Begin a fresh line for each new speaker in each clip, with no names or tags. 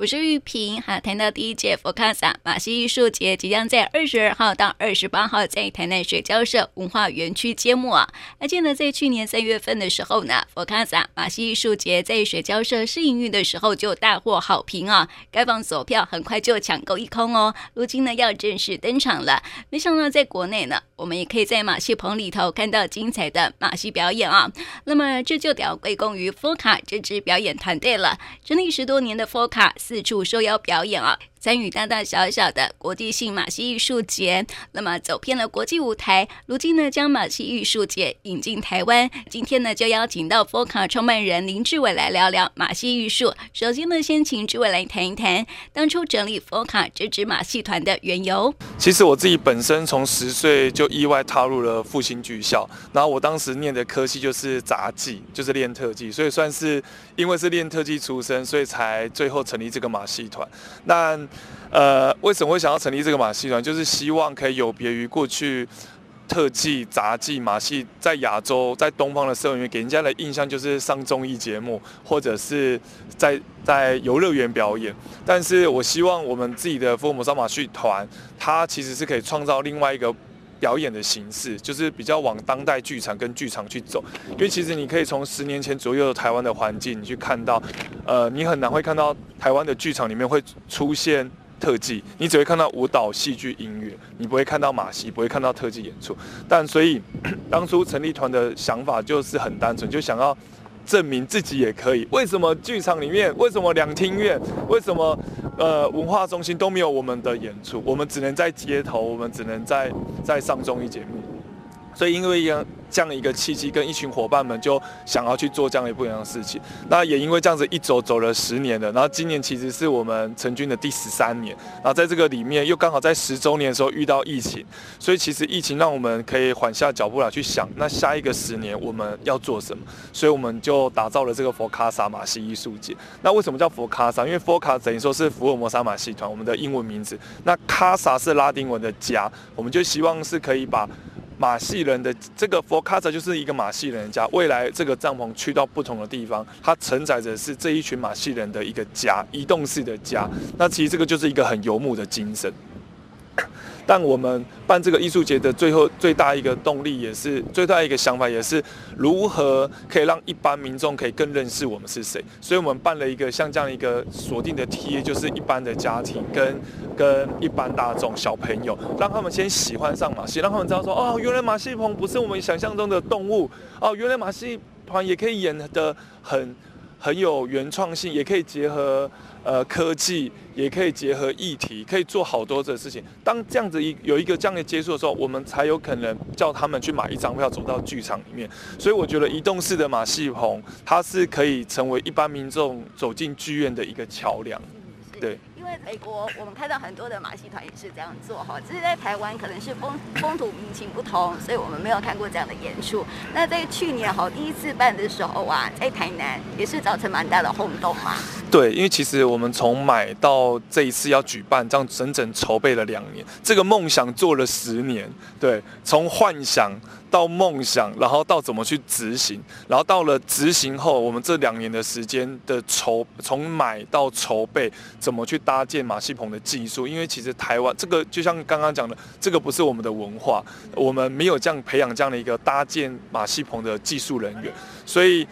我是玉萍。哈，谈到第一届佛卡萨马戏艺术节即将在二十二号到二十八号在台南水交社文化园区揭幕啊。而且呢在去年三月份的时候呢，佛卡萨马戏艺术节在水交社试营运的时候就大获好评啊，该放索票很快就抢购一空哦。如今呢要正式登场了，没想到在国内呢，我们也可以在马戏棚里头看到精彩的马戏表演啊。那么这就得要归功于佛卡这支表演团队了，成立十多年的佛卡。四处受邀表演啊。参与大大小小的国际性马戏艺术节，那么走遍了国际舞台。如今呢，将马戏艺术节引进台湾。今天呢，就邀请到佛卡创办人林志伟来聊聊马戏艺术。首先呢，先请志伟来谈一谈当初成立佛卡这支马戏团的缘由。
其实我自己本身从十岁就意外踏入了复兴剧校，然后我当时念的科系就是杂技，就是练特技，所以算是因为是练特技出身，所以才最后成立这个马戏团。那呃，为什么会想要成立这个马戏团？就是希望可以有别于过去特技、杂技、马戏在亚洲、在东方的社员给人家的印象就是上综艺节目，或者是在在游乐园表演。但是我希望我们自己的父母上马戏团，它其实是可以创造另外一个表演的形式，就是比较往当代剧场跟剧场去走。因为其实你可以从十年前左右的台湾的环境，你去看到，呃，你很难会看到台湾的剧场里面会出现。特技，你只会看到舞蹈、戏剧、音乐，你不会看到马戏，不会看到特技演出。但所以当初成立团的想法就是很单纯，就想要证明自己也可以。为什么剧场里面，为什么两厅院，为什么呃文化中心都没有我们的演出？我们只能在街头，我们只能在在上综艺节目。所以因为。这样一个契机，跟一群伙伴们就想要去做这样一不一样的事情。那也因为这样子一走走了十年了，然后今年其实是我们成军的第十三年。然后在这个里面又刚好在十周年的时候遇到疫情，所以其实疫情让我们可以缓下脚步来去想，那下一个十年我们要做什么？所以我们就打造了这个佛卡萨马戏艺术节。那为什么叫佛卡萨？因为佛卡等于说是福尔摩沙马戏团，我们的英文名字。那卡萨是拉丁文的家，我们就希望是可以把。马戏人的这个佛卡萨就是一个马戏人家，未来这个帐篷去到不同的地方，它承载着是这一群马戏人的一个家，移动式的家。那其实这个就是一个很游牧的精神。但我们办这个艺术节的最后最大一个动力，也是最大一个想法，也是如何可以让一般民众可以更认识我们是谁。所以我们办了一个像这样一个锁定的 TA，就是一般的家庭跟跟一般大众小朋友，让他们先喜欢上马戏，让他们知道说哦，原来马戏棚不是我们想象中的动物哦，原来马戏团也可以演得很很有原创性，也可以结合。呃，科技也可以结合议题，可以做好多的事情。当这样子一有一个这样的接触的时候，我们才有可能叫他们去买一张票走到剧场里面。所以我觉得移动式的马戏棚，它是可以成为一般民众走进剧院的一个桥梁。对。
在美国，我们看到很多的马戏团也是这样做哈，只是在台湾可能是风风土民情不同，所以我们没有看过这样的演出。那在去年哈第一次办的时候啊，在台南也是造成蛮大的轰动嘛。
对，因为其实我们从买到这一次要举办，这样整整筹备了两年，这个梦想做了十年。对，从幻想。到梦想，然后到怎么去执行，然后到了执行后，我们这两年的时间的筹，从买到筹备，怎么去搭搭建马戏棚的技术？因为其实台湾这个就像刚刚讲的，这个不是我们的文化，我们没有这样培养这样的一个搭建马戏棚的技术人员，所以。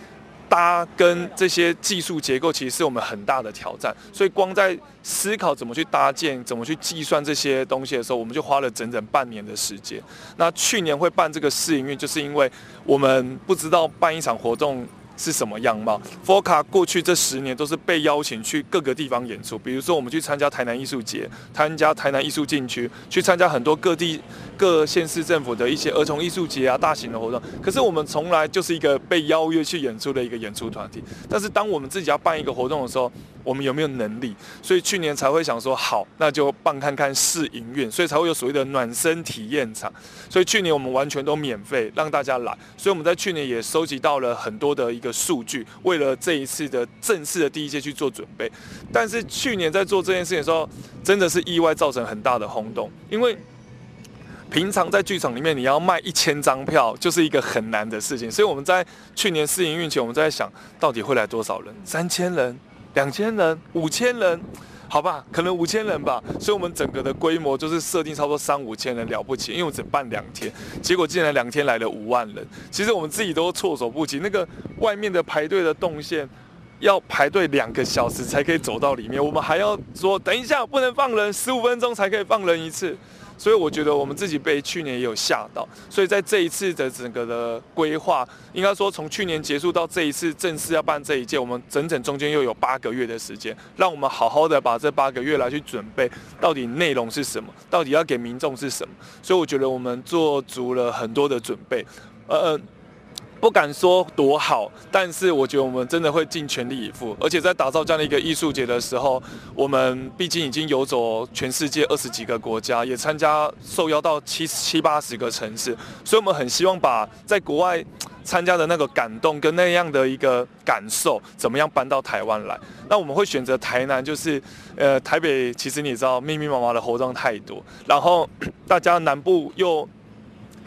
搭跟这些技术结构其实是我们很大的挑战，所以光在思考怎么去搭建、怎么去计算这些东西的时候，我们就花了整整半年的时间。那去年会办这个试营运，就是因为我们不知道办一场活动是什么样貌。佛卡过去这十年都是被邀请去各个地方演出，比如说我们去参加台南艺术节，参加台南艺术禁区，去参加很多各地。各县市政府的一些儿童艺术节啊，大型的活动，可是我们从来就是一个被邀约去演出的一个演出团体。但是当我们自己要办一个活动的时候，我们有没有能力？所以去年才会想说，好，那就办看看试营运，所以才会有所谓的暖身体验场。所以去年我们完全都免费让大家来，所以我们在去年也收集到了很多的一个数据，为了这一次的正式的第一届去做准备。但是去年在做这件事情的时候，真的是意外造成很大的轰动，因为。平常在剧场里面，你要卖一千张票，就是一个很难的事情。所以我们在去年试营运前，我们在想到底会来多少人？三千人、两千人、五千人，好吧，可能五千人吧。所以我们整个的规模就是设定差不多三五千人了不起，因为我只办两天，结果竟然两天来了五万人，其实我们自己都措手不及。那个外面的排队的动线。要排队两个小时才可以走到里面，我们还要说等一下不能放人，十五分钟才可以放人一次，所以我觉得我们自己被去年也有吓到，所以在这一次的整个的规划，应该说从去年结束到这一次正式要办这一届，我们整整中间又有八个月的时间，让我们好好的把这八个月来去准备，到底内容是什么，到底要给民众是什么，所以我觉得我们做足了很多的准备，呃。不敢说多好，但是我觉得我们真的会尽全力以赴。而且在打造这样的一个艺术节的时候，我们毕竟已经游走全世界二十几个国家，也参加受邀到七七八十个城市，所以我们很希望把在国外参加的那个感动跟那样的一个感受，怎么样搬到台湾来。那我们会选择台南，就是呃台北，其实你知道密密麻麻的活动太多，然后 大家南部又。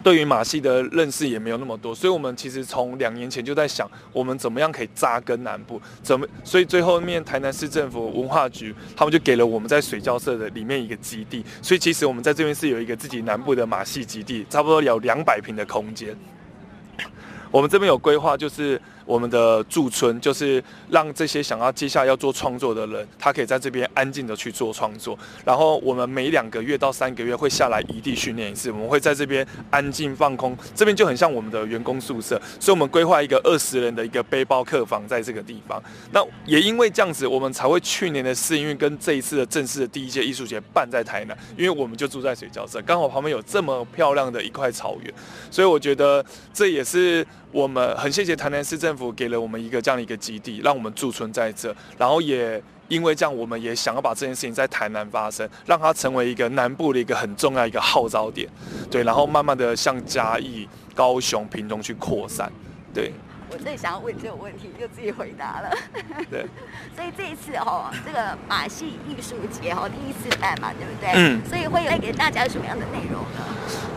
对于马戏的认识也没有那么多，所以我们其实从两年前就在想，我们怎么样可以扎根南部，怎么，所以最后面台南市政府文化局他们就给了我们在水交社的里面一个基地，所以其实我们在这边是有一个自己南部的马戏基地，差不多有两百平的空间。我们这边有规划，就是我们的驻村，就是让这些想要接下来要做创作的人，他可以在这边安静的去做创作。然后我们每两个月到三个月会下来移地训练一次，我们会在这边安静放空，这边就很像我们的员工宿舍，所以我们规划一个二十人的一个背包客房在这个地方。那也因为这样子，我们才会去年的试营运跟这一次的正式的第一届艺术节办在台南，因为我们就住在水交社，刚好旁边有这么漂亮的一块草原，所以我觉得这也是。我们很谢谢台南市政府给了我们一个这样的一个基地，让我们驻村在这。然后也因为这样，我们也想要把这件事情在台南发生，让它成为一个南部的一个很重要一个号召点。对，然后慢慢的向嘉义、高雄、屏东去扩散。对。
我最想要问这个问题，就自己回答了。
对。
所以这一次哦，这个马戏艺术节哦，第一次办嘛，对不对？
嗯。
所以会带给大家什么样的内容呢？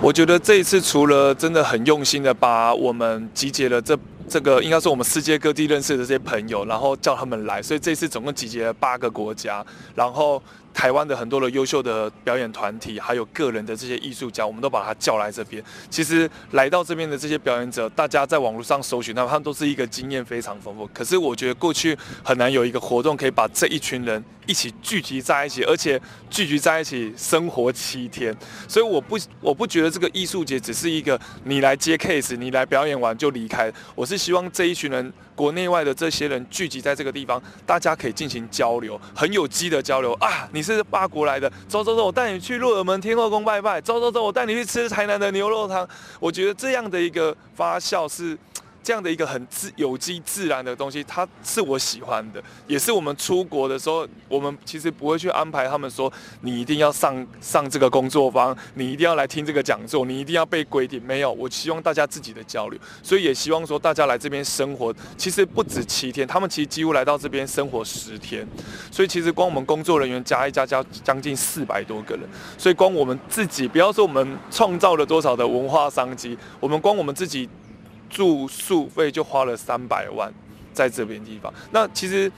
我觉得这一次除了真的很用心的把我们集结了这这个，应该是我们世界各地认识的这些朋友，然后叫他们来，所以这次总共集结了八个国家，然后。台湾的很多的优秀的表演团体，还有个人的这些艺术家，我们都把他叫来这边。其实来到这边的这些表演者，大家在网络上搜寻他们，他们都是一个经验非常丰富。可是我觉得过去很难有一个活动可以把这一群人一起聚集在一起，而且聚集在一起生活七天。所以我不我不觉得这个艺术节只是一个你来接 case，你来表演完就离开。我是希望这一群人。国内外的这些人聚集在这个地方，大家可以进行交流，很有机的交流啊！你是八国来的，走走走，我带你去鹿耳门天后宫拜拜，走走走，我带你去吃台南的牛肉汤。我觉得这样的一个发酵是。这样的一个很自有机自然的东西，它是我喜欢的，也是我们出国的时候，我们其实不会去安排他们说你一定要上上这个工作坊，你一定要来听这个讲座，你一定要被规定。没有，我希望大家自己的交流，所以也希望说大家来这边生活，其实不止七天，他们其实几乎来到这边生活十天，所以其实光我们工作人员加一加加将近四百多个人，所以光我们自己，不要说我们创造了多少的文化商机，我们光我们自己。住宿费就花了三百万，在这边地方，那其实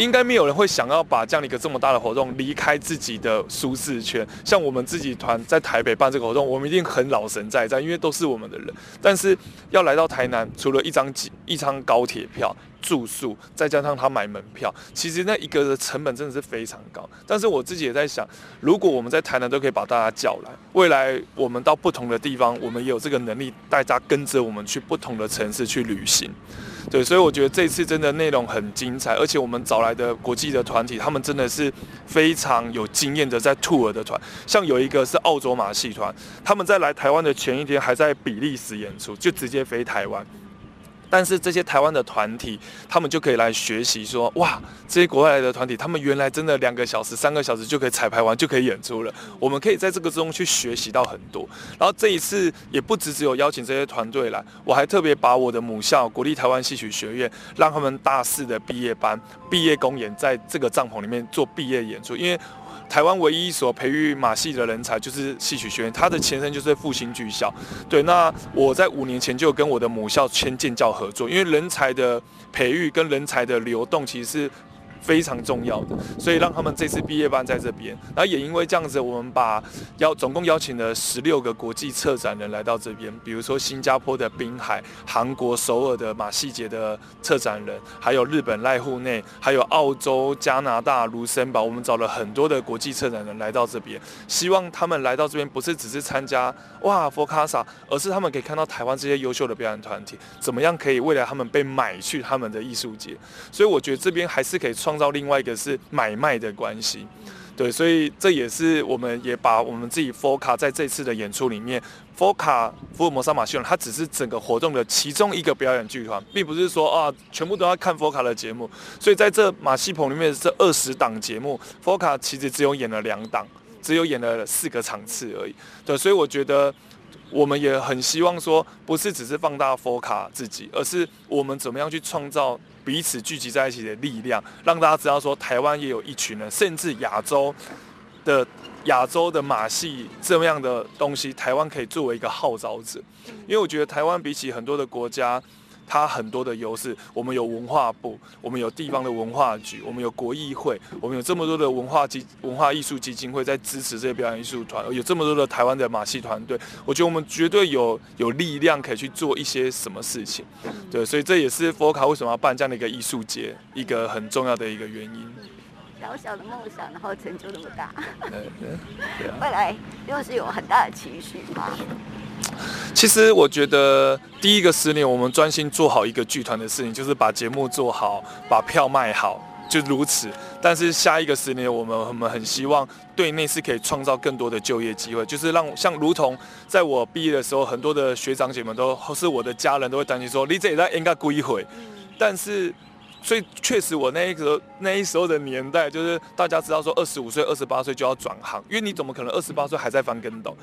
应该没有人会想要把这样一个这么大的活动离开自己的舒适圈。像我们自己团在台北办这个活动，我们一定很老神在在，因为都是我们的人。但是要来到台南，除了一张机一张高铁票。住宿再加上他买门票，其实那一个的成本真的是非常高。但是我自己也在想，如果我们在台南都可以把大家叫来，未来我们到不同的地方，我们也有这个能力，大家跟着我们去不同的城市去旅行。对，所以我觉得这次真的内容很精彩，而且我们找来的国际的团体，他们真的是非常有经验的在 tour 的团。像有一个是澳洲马戏团，他们在来台湾的前一天还在比利时演出，就直接飞台湾。但是这些台湾的团体，他们就可以来学习说，哇，这些国外来的团体，他们原来真的两个小时、三个小时就可以彩排完，就可以演出了。我们可以在这个中去学习到很多。然后这一次也不只只有邀请这些团队来，我还特别把我的母校国立台湾戏曲学院，让他们大四的毕业班毕业公演在这个帐篷里面做毕业演出，因为。台湾唯一一所培育马戏的人才就是戏曲学院，它的前身就是复兴剧校。对，那我在五年前就跟我的母校签建教合作，因为人才的培育跟人才的流动其实是非常重要的，所以让他们这次毕业班在这边。然后也因为这样子，我们把邀总共邀请了十六个国际策展人来到这边，比如说新加坡的滨海、韩国首尔的马戏节的策展人，还有日本濑户内，还有澳洲、加拿大卢森堡，我们找了很多的国际策展人来到这边，希望他们来到这边不是只是参加哇佛卡萨，而是他们可以看到台湾这些优秀的表演团体怎么样可以未来他们被买去他们的艺术节，所以我觉得这边还是可以创创造另外一个是买卖的关系，对，所以这也是我们也把我们自己 FOCA 在这次的演出里面，FOCA 福尔摩沙马戏团，它只是整个活动的其中一个表演剧团，并不是说啊全部都要看 FOCA 的节目，所以在这马戏棚里面这二十档节目，FOCA 其实只有演了两档，只有演了四个场次而已，对，所以我觉得。我们也很希望说，不是只是放大福卡自己，而是我们怎么样去创造彼此聚集在一起的力量，让大家知道说，台湾也有一群人，甚至亚洲的亚洲的马戏这么样的东西，台湾可以作为一个号召者，因为我觉得台湾比起很多的国家。它很多的优势，我们有文化部，我们有地方的文化局，我们有国艺会，我们有这么多的文化基文化艺术基金会在支持这些表演艺术团，有这么多的台湾的马戏团队，我觉得我们绝对有有力量可以去做一些什么事情，对，所以这也是 FOCA 为什么要办这样的一个艺术节，一个很重要的一个原因。
小小的梦想，然后成就那么大，未来又是有很大的期许吗？
其实我觉得第一个十年，我们专心做好一个剧团的事情，就是把节目做好，把票卖好，就如此。但是下一个十年，我们我们很希望对内是可以创造更多的就业机会，就是让像如同在我毕业的时候，很多的学长姐们都或是我的家人都会担心说，你这在应该归回。但是，所以确实我那一个那一时候的年代，就是大家知道说，二十五岁、二十八岁就要转行，因为你怎么可能二十八岁还在翻跟斗？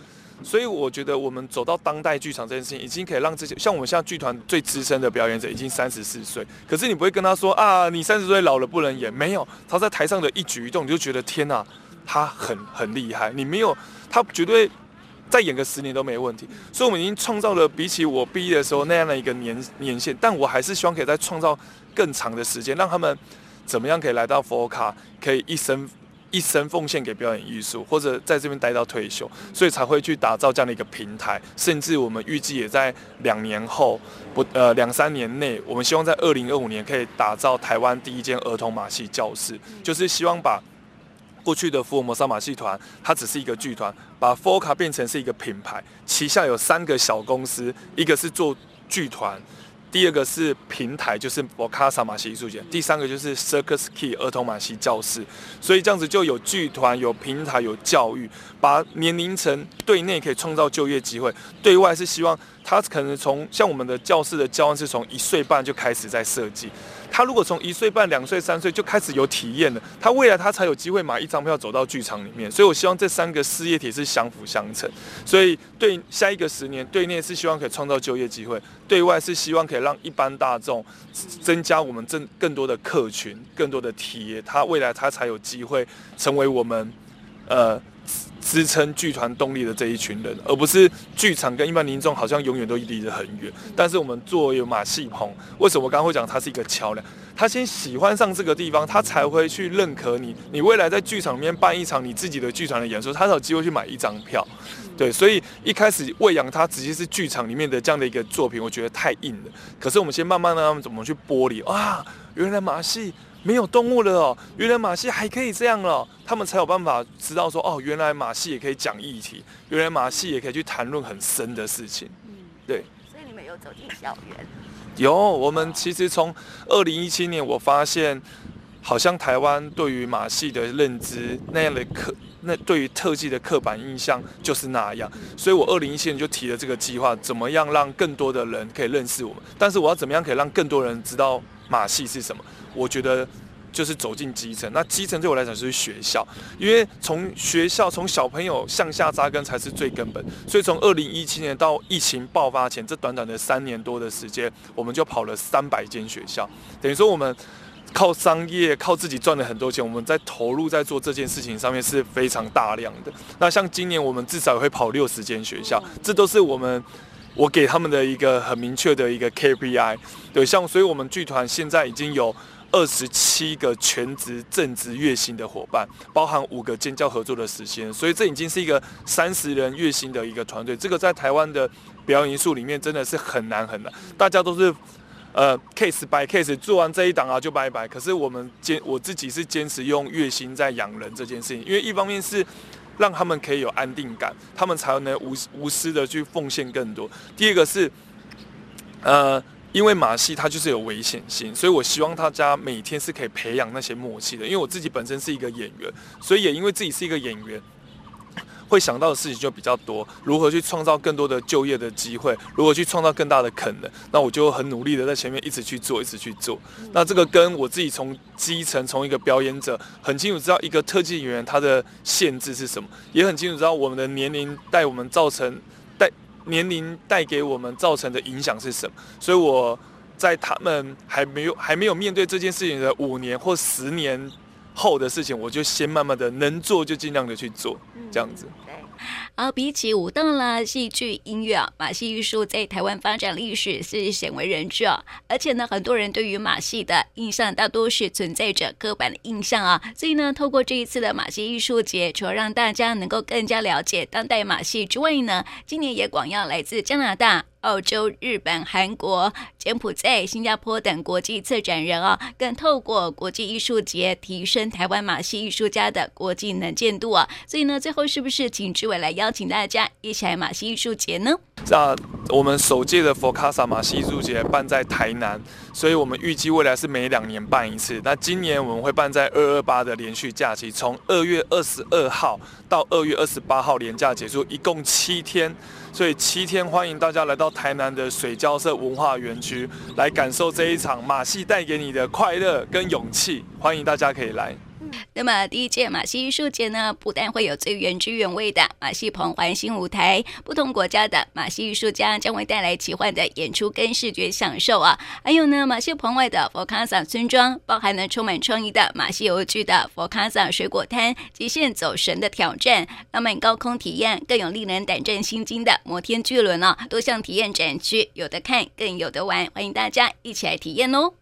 所以我觉得我们走到当代剧场这件事情，已经可以让这些像我们现在剧团最资深的表演者已经三十四岁，可是你不会跟他说啊，你三十岁老了不能演，没有，他在台上的一举一动，你就觉得天哪，他很很厉害。你没有，他绝对再演个十年都没问题。所以我们已经创造了比起我毕业的时候那样的一个年年限，但我还是希望可以再创造更长的时间，让他们怎么样可以来到佛卡可以一生。一生奉献给表演艺术，或者在这边待到退休，所以才会去打造这样的一个平台。甚至我们预计也在两年后，不呃两三年内，我们希望在二零二五年可以打造台湾第一间儿童马戏教室，就是希望把过去的福尔摩沙马戏团，它只是一个剧团，把 FOCA 变成是一个品牌，旗下有三个小公司，一个是做剧团。第二个是平台，就是我卡萨马戏艺术节；第三个就是 Circus Key 儿童马戏教室。所以这样子就有剧团、有平台、有教育，把年龄层对内可以创造就业机会，对外是希望他可能从像我们的教室的教案是从一岁半就开始在设计。他如果从一岁半、两岁、三岁就开始有体验了，他未来他才有机会买一张票走到剧场里面。所以我希望这三个事业体是相辅相成。所以对下一个十年，对内是希望可以创造就业机会，对外是希望可以让一般大众增加我们更更多的客群、更多的体验，他未来他才有机会成为我们呃。支撑剧团动力的这一群人，而不是剧场跟一般民众好像永远都离得很远。但是我们作为马戏棚，为什么我刚刚会讲它是一个桥梁？他先喜欢上这个地方，他才会去认可你。你未来在剧场里面办一场你自己的剧团的演出，他才有机会去买一张票。对，所以一开始喂养他直接是剧场里面的这样的一个作品，我觉得太硬了。可是我们先慢慢让他们怎么去剥离啊？原来马戏。没有动物了哦，原来马戏还可以这样了，他们才有办法知道说哦，原来马戏也可以讲议题，原来马戏也可以去谈论很深的事情。嗯，对。
所以你们有走进校园？
有，我们其实从二零一七年，我发现好像台湾对于马戏的认知那样的刻，那对于特技的刻板印象就是那样，所以我二零一七年就提了这个计划，怎么样让更多的人可以认识我们？但是我要怎么样可以让更多人知道马戏是什么？我觉得就是走进基层，那基层对我来讲就是学校，因为从学校从小朋友向下扎根才是最根本。所以从二零一七年到疫情爆发前，这短短的三年多的时间，我们就跑了三百间学校，等于说我们靠商业靠自己赚了很多钱，我们在投入在做这件事情上面是非常大量的。那像今年我们至少也会跑六十间学校，这都是我们。我给他们的一个很明确的一个 KPI，对，像所以我们剧团现在已经有二十七个全职正职月薪的伙伴，包含五个尖教合作的时间，所以这已经是一个三十人月薪的一个团队。这个在台湾的表演艺术里面真的是很难很难，大家都是呃 case by case 做完这一档啊就拜拜。可是我们坚我自己是坚持用月薪在养人这件事情，因为一方面是让他们可以有安定感，他们才能无无私的去奉献更多。第二个是呃。因为马戏它就是有危险性，所以我希望大家每天是可以培养那些默契的。因为我自己本身是一个演员，所以也因为自己是一个演员，会想到的事情就比较多。如何去创造更多的就业的机会，如何去创造更大的可能，那我就很努力的在前面一直去做，一直去做。那这个跟我自己从基层，从一个表演者，很清楚知道一个特技演员他的限制是什么，也很清楚知道我们的年龄带我们造成带。年龄带给我们造成的影响是什么？所以我在他们还没有还没有面对这件事情的五年或十年后的事情，我就先慢慢的能做就尽量的去做，这样子。
而比起舞动啦、戏剧、音乐啊，马戏艺术在台湾发展历史是鲜为人知啊。而且呢，很多人对于马戏的印象大多是存在着刻板的印象啊。所以呢，透过这一次的马戏艺术节，除了让大家能够更加了解当代马戏之外呢，今年也广邀来自加拿大。澳洲、日本、韩国、柬埔寨、新加坡等国际策展人啊，更透过国际艺术节提升台湾马戏艺术家的国际能见度啊。所以呢，最后是不是请志伟来邀请大家一起来马戏艺术节呢？
那我们首届的佛卡萨马戏艺术节办在台南，所以我们预计未来是每两年办一次。那今年我们会办在二二八的连续假期，从二月二十二号到二月二十八号连假结束，一共七天。所以七天，欢迎大家来到台南的水交社文化园区，来感受这一场马戏带给你的快乐跟勇气。欢迎大家可以来。
那么第一届马戏艺术节呢，不但会有最原汁原味的马戏棚环形舞台，不同国家的马戏艺术家将会带来奇幻的演出跟视觉享受啊，还有呢，马戏棚外的佛卡萨村庄，包含了充满创意的马戏游具的佛卡萨水果摊，极限走神的挑战，浪漫高空体验，更有令人胆战心惊的摩天巨轮哦，多项体验展区有的看，更有的玩，欢迎大家一起来体验哦。